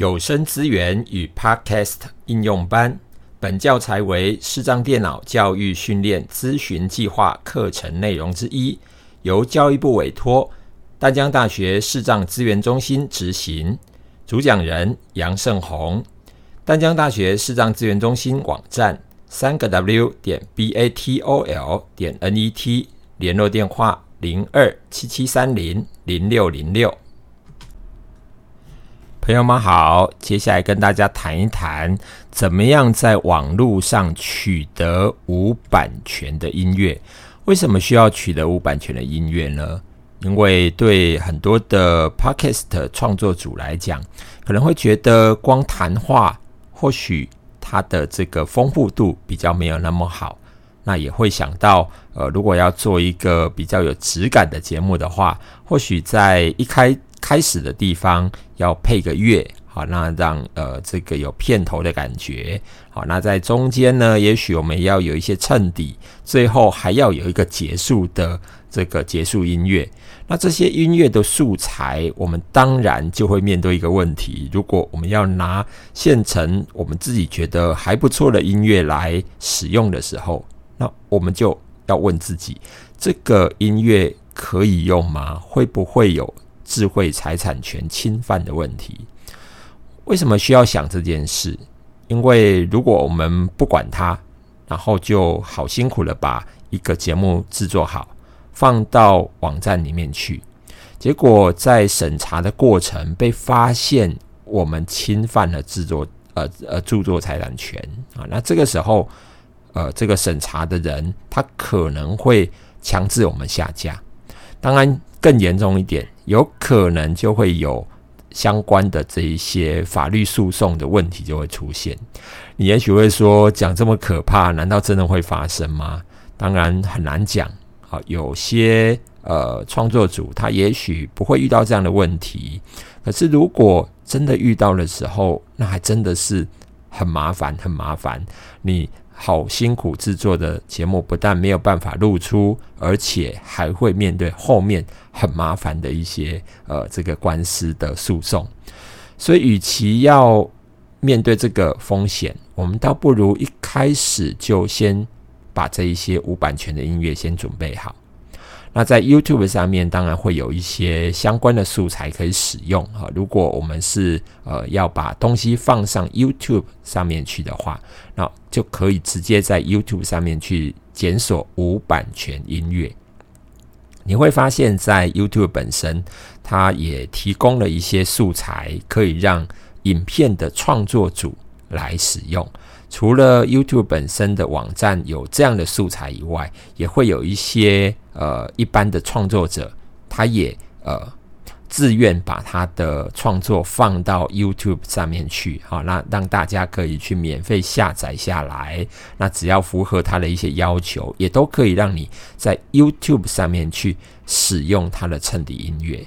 有声资源与 Podcast 应用班，本教材为视障电脑教育训练咨询计划课程内容之一，由教育部委托淡江大学视障资源中心执行。主讲人杨胜宏。淡江大学视障资源中心网站：三个 W 点 B A T O L 点 N E T，联络电话：零二七七三零零六零六。朋友们好，接下来跟大家谈一谈，怎么样在网络上取得无版权的音乐？为什么需要取得无版权的音乐呢？因为对很多的 podcast 创作组来讲，可能会觉得光谈话，或许它的这个丰富度比较没有那么好。那也会想到，呃，如果要做一个比较有质感的节目的话，或许在一开开始的地方要配个乐，好，那让呃这个有片头的感觉，好，那在中间呢，也许我们要有一些衬底，最后还要有一个结束的这个结束音乐。那这些音乐的素材，我们当然就会面对一个问题：如果我们要拿现成我们自己觉得还不错的音乐来使用的时候，那我们就要问自己，这个音乐可以用吗？会不会有？智慧财产权侵犯的问题，为什么需要想这件事？因为如果我们不管它，然后就好辛苦的把一个节目制作好，放到网站里面去，结果在审查的过程被发现我们侵犯了制作呃呃著作财产权啊，那这个时候呃这个审查的人他可能会强制我们下架，当然。更严重一点，有可能就会有相关的这一些法律诉讼的问题就会出现。你也许会说，讲这么可怕，难道真的会发生吗？当然很难讲。好，有些呃创作组他也许不会遇到这样的问题，可是如果真的遇到的时候，那还真的是很麻烦，很麻烦。你。好辛苦制作的节目，不但没有办法露出，而且还会面对后面很麻烦的一些呃这个官司的诉讼。所以，与其要面对这个风险，我们倒不如一开始就先把这一些无版权的音乐先准备好。那在 YouTube 上面，当然会有一些相关的素材可以使用哈。如果我们是呃要把东西放上 YouTube 上面去的话，那就可以直接在 YouTube 上面去检索无版权音乐。你会发现在 YouTube 本身，它也提供了一些素材，可以让影片的创作组来使用。除了 YouTube 本身的网站有这样的素材以外，也会有一些呃一般的创作者，他也呃自愿把他的创作放到 YouTube 上面去，好，那让大家可以去免费下载下来。那只要符合他的一些要求，也都可以让你在 YouTube 上面去使用他的衬底音乐。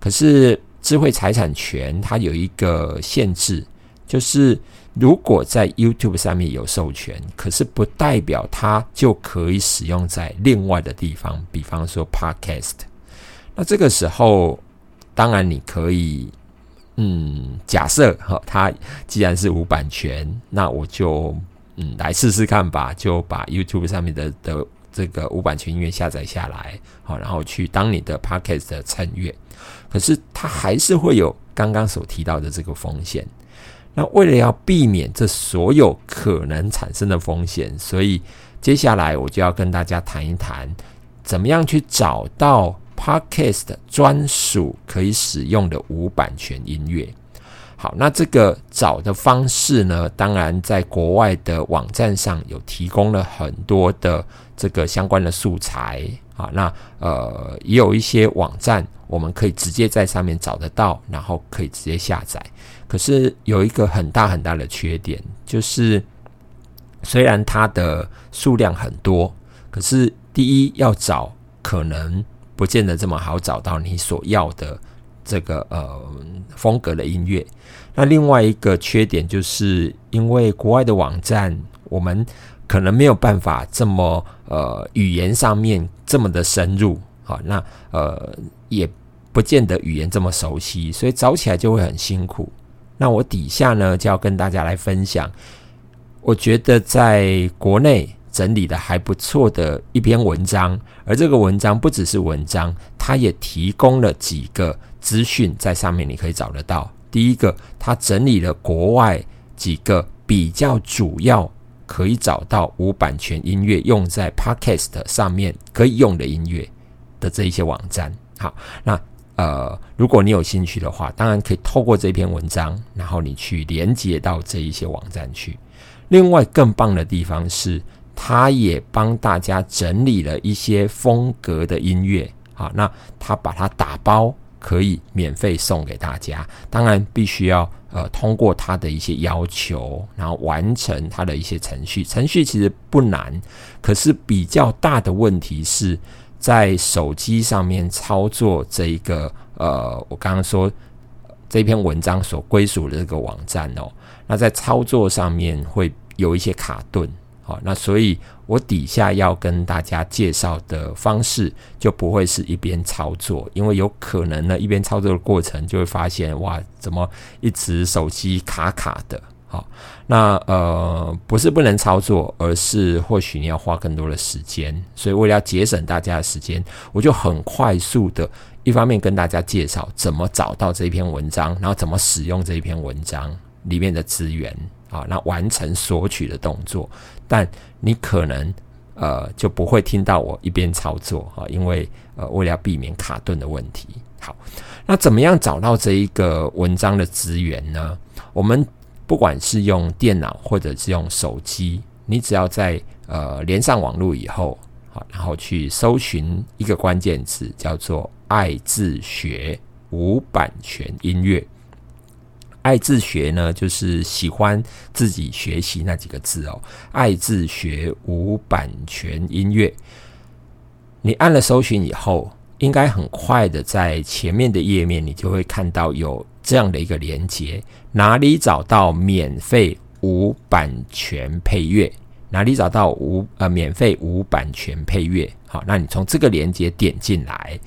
可是智慧财产权它有一个限制，就是。如果在 YouTube 上面有授权，可是不代表它就可以使用在另外的地方，比方说 Podcast。那这个时候，当然你可以，嗯，假设哈，它既然是无版权，那我就嗯来试试看吧，就把 YouTube 上面的的这个无版权音乐下载下来，好，然后去当你的 Podcast 的衬乐。可是它还是会有刚刚所提到的这个风险。那为了要避免这所有可能产生的风险，所以接下来我就要跟大家谈一谈，怎么样去找到 Podcast 专属可以使用的无版权音乐。好，那这个找的方式呢，当然在国外的网站上有提供了很多的这个相关的素材。啊，那呃也有一些网站，我们可以直接在上面找得到，然后可以直接下载。可是有一个很大很大的缺点，就是虽然它的数量很多，可是第一要找可能不见得这么好找到你所要的这个呃风格的音乐。那另外一个缺点就是因为国外的网站，我们可能没有办法这么呃语言上面这么的深入，好，那呃也不见得语言这么熟悉，所以找起来就会很辛苦。那我底下呢就要跟大家来分享，我觉得在国内整理的还不错的一篇文章，而这个文章不只是文章，它也提供了几个资讯在上面，你可以找得到。第一个，它整理了国外几个比较主要可以找到无版权音乐用在 Podcast 上面可以用的音乐的这一些网站。好，那。呃，如果你有兴趣的话，当然可以透过这篇文章，然后你去连接到这一些网站去。另外，更棒的地方是，他也帮大家整理了一些风格的音乐。好，那他把它打包，可以免费送给大家。当然，必须要呃通过他的一些要求，然后完成他的一些程序。程序其实不难，可是比较大的问题是。在手机上面操作这一个呃，我刚刚说这篇文章所归属的这个网站哦，那在操作上面会有一些卡顿，好，那所以我底下要跟大家介绍的方式就不会是一边操作，因为有可能呢一边操作的过程就会发现哇，怎么一直手机卡卡的。好，那呃不是不能操作，而是或许你要花更多的时间。所以为了要节省大家的时间，我就很快速的，一方面跟大家介绍怎么找到这篇文章，然后怎么使用这一篇文章里面的资源啊，那完成索取的动作。但你可能呃就不会听到我一边操作啊，因为呃为了避免卡顿的问题。好，那怎么样找到这一个文章的资源呢？我们不管是用电脑或者是用手机，你只要在呃连上网络以后，好，然后去搜寻一个关键词，叫做“爱自学无版权音乐”。爱自学呢，就是喜欢自己学习那几个字哦。爱自学无版权音乐，你按了搜寻以后，应该很快的在前面的页面，你就会看到有。这样的一个连接，哪里找到免费无版权配乐？哪里找到无呃免费无版权配乐？好，那你从这个连接点进来。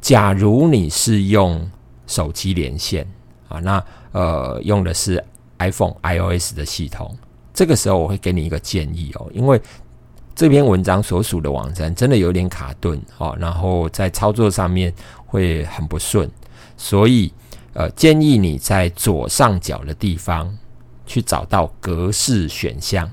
假如你是用手机连线啊，那呃用的是 iPhone iOS 的系统，这个时候我会给你一个建议哦，因为这篇文章所属的网站真的有点卡顿哦，然后在操作上面会很不顺，所以。呃，建议你在左上角的地方去找到格式选项。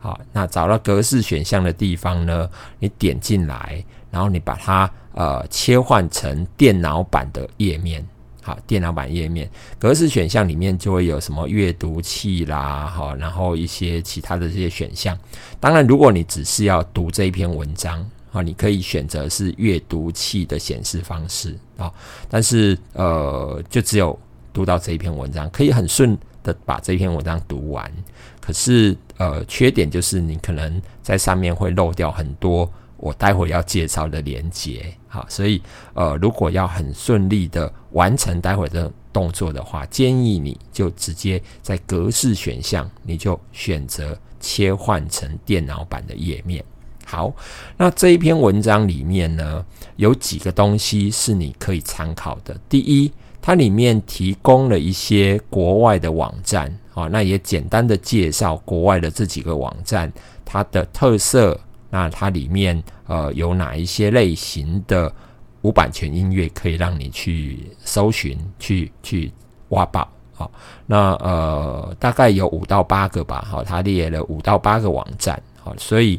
好，那找到格式选项的地方呢，你点进来，然后你把它呃切换成电脑版的页面。好，电脑版页面格式选项里面就会有什么阅读器啦，哈，然后一些其他的这些选项。当然，如果你只是要读这一篇文章。啊，你可以选择是阅读器的显示方式啊，但是呃，就只有读到这一篇文章，可以很顺的把这篇文章读完。可是呃，缺点就是你可能在上面会漏掉很多我待会要介绍的连接。好，所以呃，如果要很顺利的完成待会的动作的话，建议你就直接在格式选项，你就选择切换成电脑版的页面。好，那这一篇文章里面呢，有几个东西是你可以参考的。第一，它里面提供了一些国外的网站，啊，那也简单的介绍国外的这几个网站它的特色。那它里面呃有哪一些类型的无版权音乐可以让你去搜寻、去去挖宝？好，那呃大概有五到八个吧。好，它列了五到八个网站。好，所以。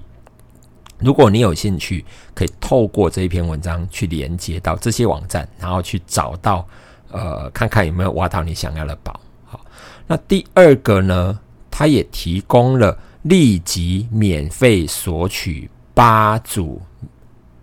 如果你有兴趣，可以透过这一篇文章去连接到这些网站，然后去找到，呃，看看有没有挖到你想要的宝。好，那第二个呢，它也提供了立即免费索取八组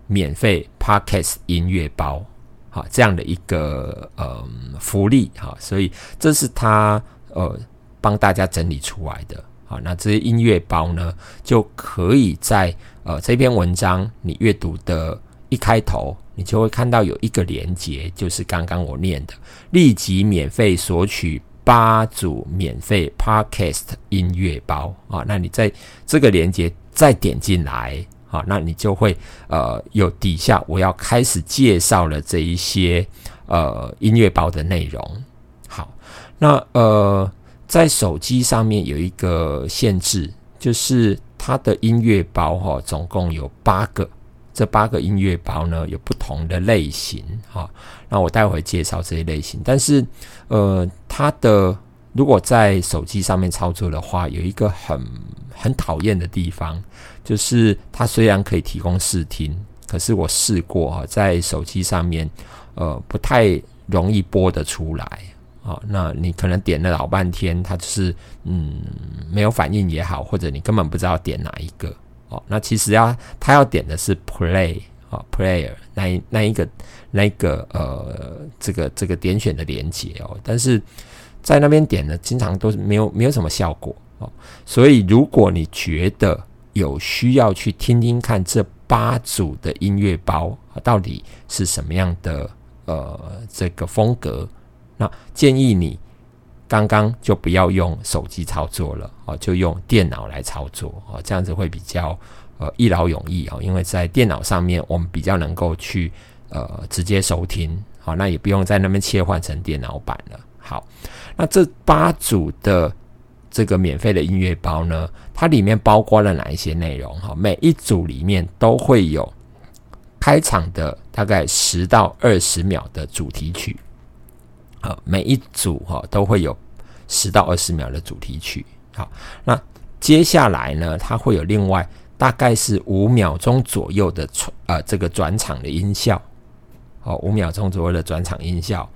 免费 Podcast 音乐包，好，这样的一个呃福利。哈，所以这是他呃帮大家整理出来的。好，那这些音乐包呢，就可以在呃这篇文章你阅读的一开头，你就会看到有一个连接，就是刚刚我念的，立即免费索取八组免费 Podcast 音乐包啊。那你在这个连接再点进来，啊，那你就会呃有底下我要开始介绍了这一些呃音乐包的内容。好，那呃，在手机上面有一个限制，就是它的音乐包哈，总共有八个。这八个音乐包呢，有不同的类型哈。那我待会介绍这些类型。但是呃，它的如果在手机上面操作的话，有一个很很讨厌的地方，就是它虽然可以提供试听，可是我试过哈，在手机上面呃不太容易播得出来。哦，那你可能点了老半天，它就是嗯没有反应也好，或者你根本不知道点哪一个哦。那其实要他要点的是 play 啊，player 那那一个那一个呃这个这个点选的连接哦，但是在那边点呢，经常都是没有没有什么效果哦。所以如果你觉得有需要去听听看这八组的音乐包到底是什么样的呃这个风格。那建议你刚刚就不要用手机操作了哦，就用电脑来操作哦，这样子会比较呃一劳永逸哦，因为在电脑上面我们比较能够去呃直接收听，好，那也不用在那边切换成电脑版了。好，那这八组的这个免费的音乐包呢，它里面包括了哪一些内容？哈，每一组里面都会有开场的大概十到二十秒的主题曲。啊，每一组哈都会有十到二十秒的主题曲。好，那接下来呢，它会有另外大概是五秒钟左右的呃这个转场的音效。哦，五秒钟左右的转场音效。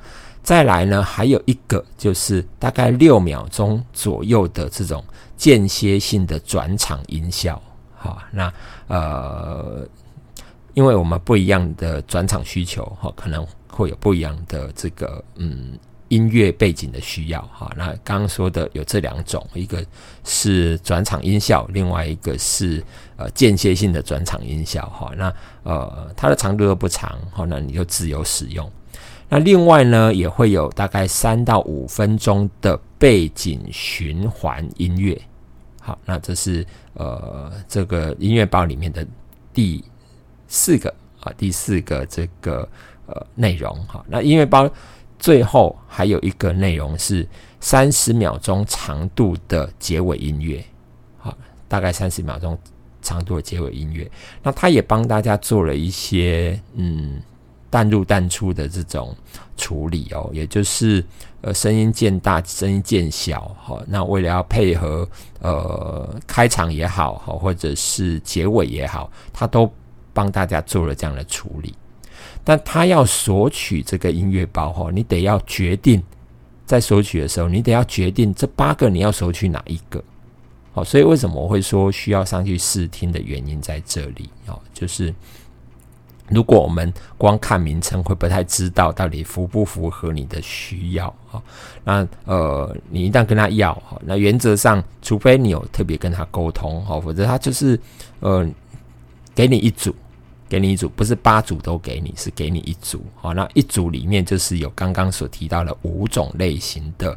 再来呢，还有一个就是大概六秒钟左右的这种间歇性的转场音效。好，那呃，因为我们不一样的转场需求，哈，可能。会有不一样的这个嗯音乐背景的需要哈，那刚刚说的有这两种，一个是转场音效，另外一个是呃间歇性的转场音效哈，那呃它的长度都不长哈，那你就自由使用。那另外呢也会有大概三到五分钟的背景循环音乐，好，那这是呃这个音乐包里面的第四个啊第四个这个。呃，内容哈，那音乐包最后还有一个内容是三十秒钟长度的结尾音乐，好，大概三十秒钟长度的结尾音乐。那他也帮大家做了一些嗯淡入淡出的这种处理哦，也就是呃声音渐大，声音渐小，哈。那为了要配合呃开场也好，哈，或者是结尾也好，他都帮大家做了这样的处理。但他要索取这个音乐包哈，你得要决定在索取的时候，你得要决定这八个你要索取哪一个。好，所以为什么我会说需要上去试听的原因在这里哦，就是如果我们光看名称会不太知道到底符不符合你的需要啊。那呃，你一旦跟他要哈，那原则上除非你有特别跟他沟通哈，否则他就是呃给你一组。给你一组，不是八组都给你，是给你一组。好，那一组里面就是有刚刚所提到的五种类型的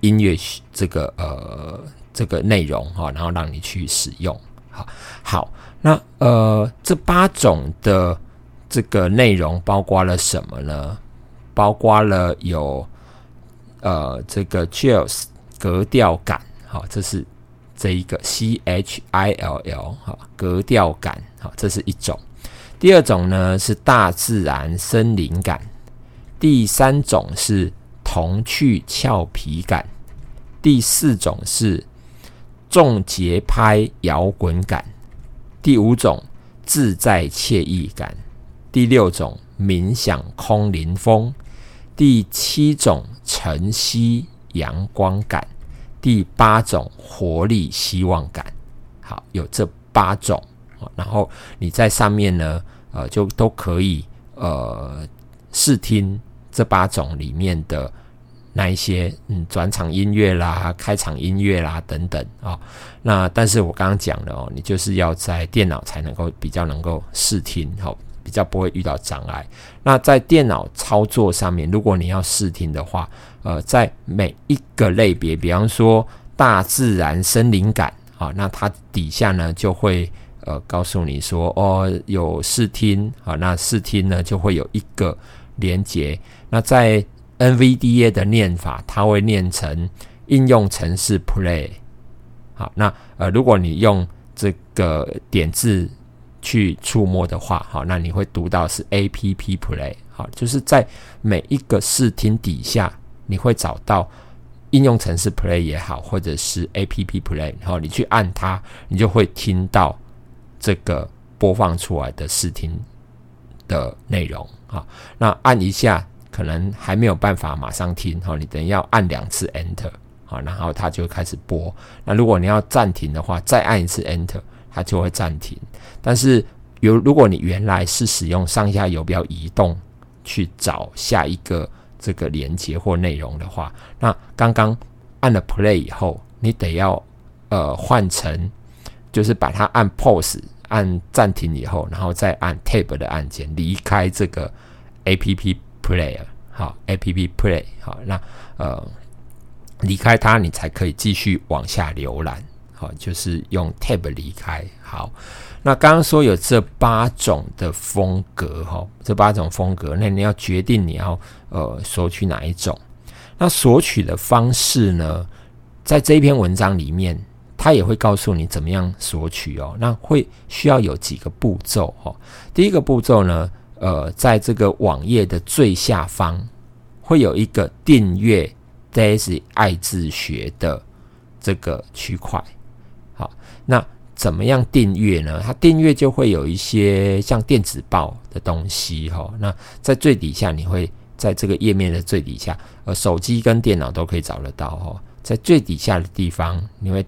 音乐，这个呃这个内容哈，然后让你去使用。好，好，那呃这八种的这个内容包括了什么呢？包括了有呃这个 chills 格调感，好，这是这一个 C H I L L 哈格调感，好，这是一种。第二种呢是大自然森林感，第三种是童趣俏皮感，第四种是重节拍摇滚感，第五种自在惬意感，第六种冥想空灵风，第七种晨曦阳光感，第八种活力希望感。好，有这八种，然后你在上面呢。呃，就都可以呃试听这八种里面的那一些嗯转场音乐啦、开场音乐啦等等啊。那但是我刚刚讲了哦，你就是要在电脑才能够比较能够试听，好，比较不会遇到障碍。那在电脑操作上面，如果你要试听的话，呃，在每一个类别，比方说大自然森林感啊，那它底下呢就会。呃，告诉你说哦，有试听啊，那试听呢就会有一个连接。那在 NVDA 的念法，它会念成应用程式 Play。好，那呃，如果你用这个点字去触摸的话，好，那你会读到是 App Play。好，就是在每一个视听底下，你会找到应用程式 Play 也好，或者是 App Play。然后你去按它，你就会听到这个播放出来的视听的内容。啊，那按一下。可能还没有办法马上听哈，你等要按两次 Enter 好，然后它就开始播。那如果你要暂停的话，再按一次 Enter，它就会暂停。但是有如果你原来是使用上下游标移动去找下一个这个连接或内容的话，那刚刚按了 Play 以后，你得要呃换成就是把它按 Pause 按暂停以后，然后再按 Tab 的按键离开这个 APP。Player 好，App Play 好，那呃离开它，你才可以继续往下浏览。好，就是用 Tab 离开。好，那刚刚说有这八种的风格哈，这八种风格，那你要决定你要呃索取哪一种。那索取的方式呢，在这一篇文章里面，它也会告诉你怎么样索取哦。那会需要有几个步骤哦。第一个步骤呢。呃，在这个网页的最下方会有一个订阅 Daisy 爱自学的这个区块。好，那怎么样订阅呢？它订阅就会有一些像电子报的东西哈。那在最底下，你会在这个页面的最底下，呃，手机跟电脑都可以找得到哈。在最底下的地方，你会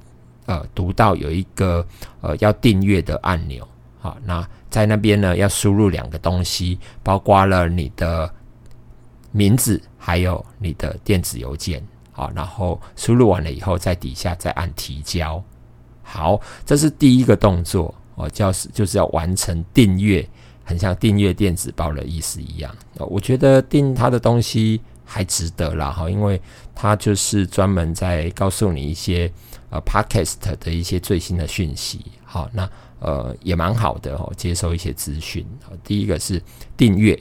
呃读到有一个呃要订阅的按钮。好，那。在那边呢，要输入两个东西，包括了你的名字，还有你的电子邮件。好，然后输入完了以后，在底下再按提交。好，这是第一个动作哦，就是就是要完成订阅，很像订阅电子报的意思一样。我觉得订他的东西还值得啦，哈，因为他就是专门在告诉你一些呃 podcast 的一些最新的讯息。好，那。呃，也蛮好的哦，接收一些资讯。第一个是订阅，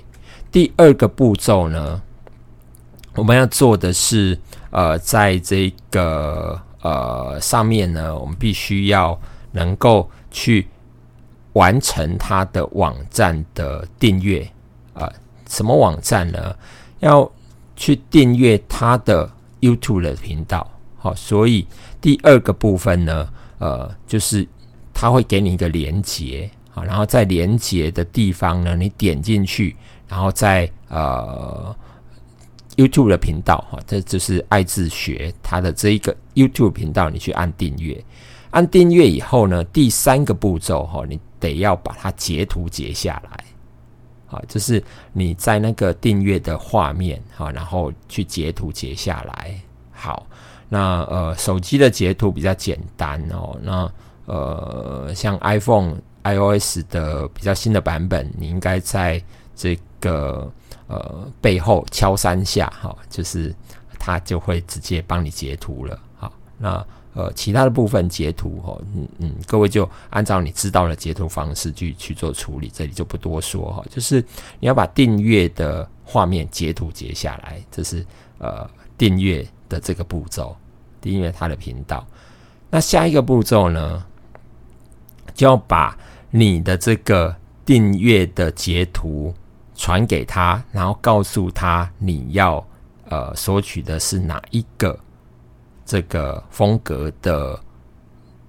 第二个步骤呢，我们要做的是，呃，在这个呃上面呢，我们必须要能够去完成它的网站的订阅啊。什么网站呢？要去订阅它的 YouTube 的频道。好，所以第二个部分呢，呃，就是。它会给你一个连接啊，然后在连接的地方呢，你点进去，然后在呃 YouTube 的频道哈，这就是爱自学它的这一个 YouTube 频道，你去按订阅，按订阅以后呢，第三个步骤哈，你得要把它截图截下来，好，就是你在那个订阅的画面哈，然后去截图截下来。好，那呃手机的截图比较简单哦，那。呃，像 iPhone iOS 的比较新的版本，你应该在这个呃背后敲三下，哈，就是它就会直接帮你截图了。好，那呃其他的部分截图，哈，嗯嗯，各位就按照你知道的截图方式去去做处理，这里就不多说哈。就是你要把订阅的画面截图截下来，这是呃订阅的这个步骤，订阅他的频道。那下一个步骤呢？就要把你的这个订阅的截图传给他，然后告诉他你要呃索取的是哪一个这个风格的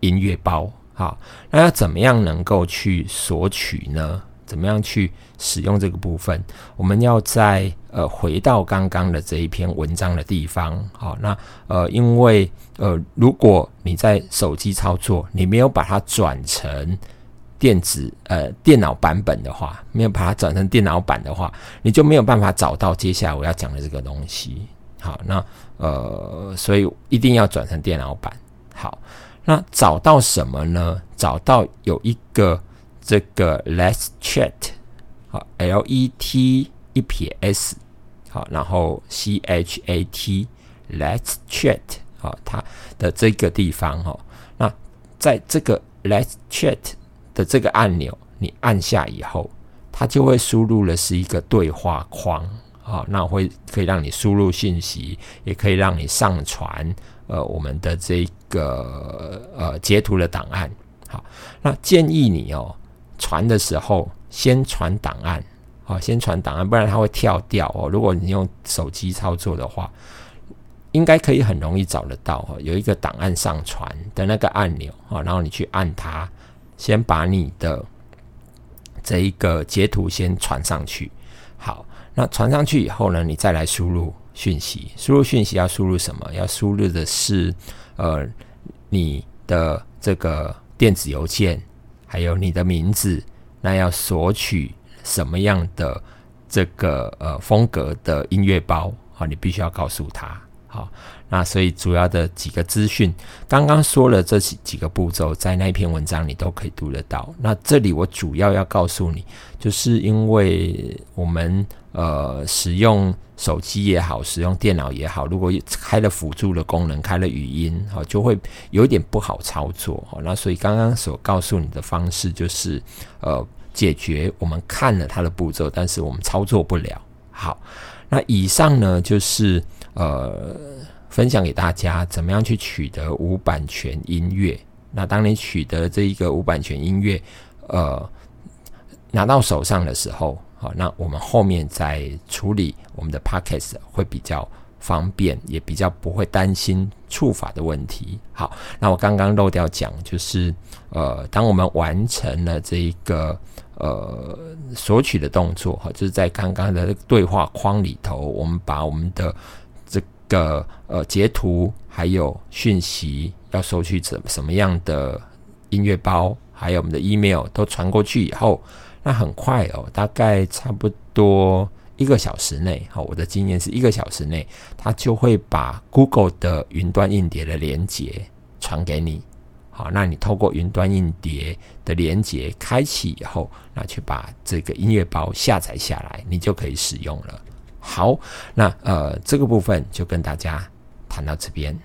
音乐包。好，那要怎么样能够去索取呢？怎么样去使用这个部分？我们要在呃回到刚刚的这一篇文章的地方。好，那呃因为呃如果你在手机操作，你没有把它转成电子呃电脑版本的话，没有把它转成电脑版的话，你就没有办法找到接下来我要讲的这个东西。好，那呃所以一定要转成电脑版。好，那找到什么呢？找到有一个。这个 Let's Chat，好，L E T 一撇 S，好，然后 C H A T，Let's Chat，好，它的这个地方哈，那在这个 Let's Chat 的这个按钮，你按下以后，它就会输入的是一个对话框，好，那会可以让你输入信息，也可以让你上传呃我们的这个呃截图的档案。好，那建议你哦传的时候先传档案，啊，先传档案，不然它会跳掉哦。如果你用手机操作的话，应该可以很容易找得到哦，有一个档案上传的那个按钮啊，然后你去按它，先把你的这一个截图先传上去，好。那传上去以后呢，你再来输入讯息。输入讯息要输入什么？要输入的是呃你的这个电子邮件，还有你的名字。那要索取什么样的这个呃风格的音乐包啊？你必须要告诉他。好，那所以主要的几个资讯，刚刚说了这几几个步骤，在那篇文章你都可以读得到。那这里我主要要告诉你，就是因为我们呃使用手机也好，使用电脑也好，如果开了辅助的功能，开了语音，就会有一点不好操作。那所以刚刚所告诉你的方式，就是呃解决我们看了它的步骤，但是我们操作不了。好，那以上呢就是。呃，分享给大家怎么样去取得无版权音乐。那当你取得这一个无版权音乐，呃，拿到手上的时候，好，那我们后面再处理我们的 podcast 会比较方便，也比较不会担心触法的问题。好，那我刚刚漏掉讲，就是呃，当我们完成了这一个呃索取的动作，哈，就是在刚刚的对话框里头，我们把我们的个呃截图还有讯息要收取怎什么样的音乐包，还有我们的 email 都传过去以后，那很快哦，大概差不多一个小时内，好，我的经验是一个小时内，他就会把 Google 的云端硬碟的连接传给你，好，那你透过云端硬碟的连接开启以后，那去把这个音乐包下载下来，你就可以使用了。好，那呃，这个部分就跟大家谈到这边。